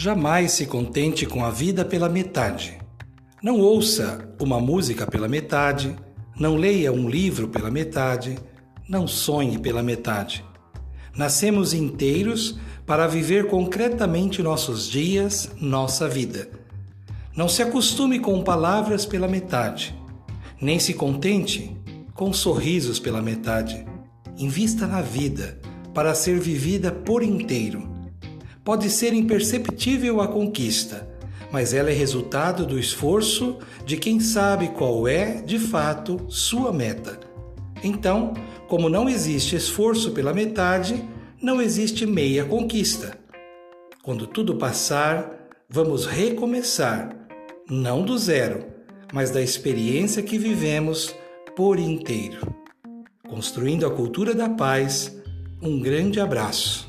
Jamais se contente com a vida pela metade. Não ouça uma música pela metade, não leia um livro pela metade, não sonhe pela metade. Nascemos inteiros para viver concretamente nossos dias, nossa vida. Não se acostume com palavras pela metade, nem se contente com sorrisos pela metade. Invista na vida para ser vivida por inteiro. Pode ser imperceptível a conquista, mas ela é resultado do esforço de quem sabe qual é, de fato, sua meta. Então, como não existe esforço pela metade, não existe meia conquista. Quando tudo passar, vamos recomeçar, não do zero, mas da experiência que vivemos por inteiro. Construindo a cultura da paz, um grande abraço.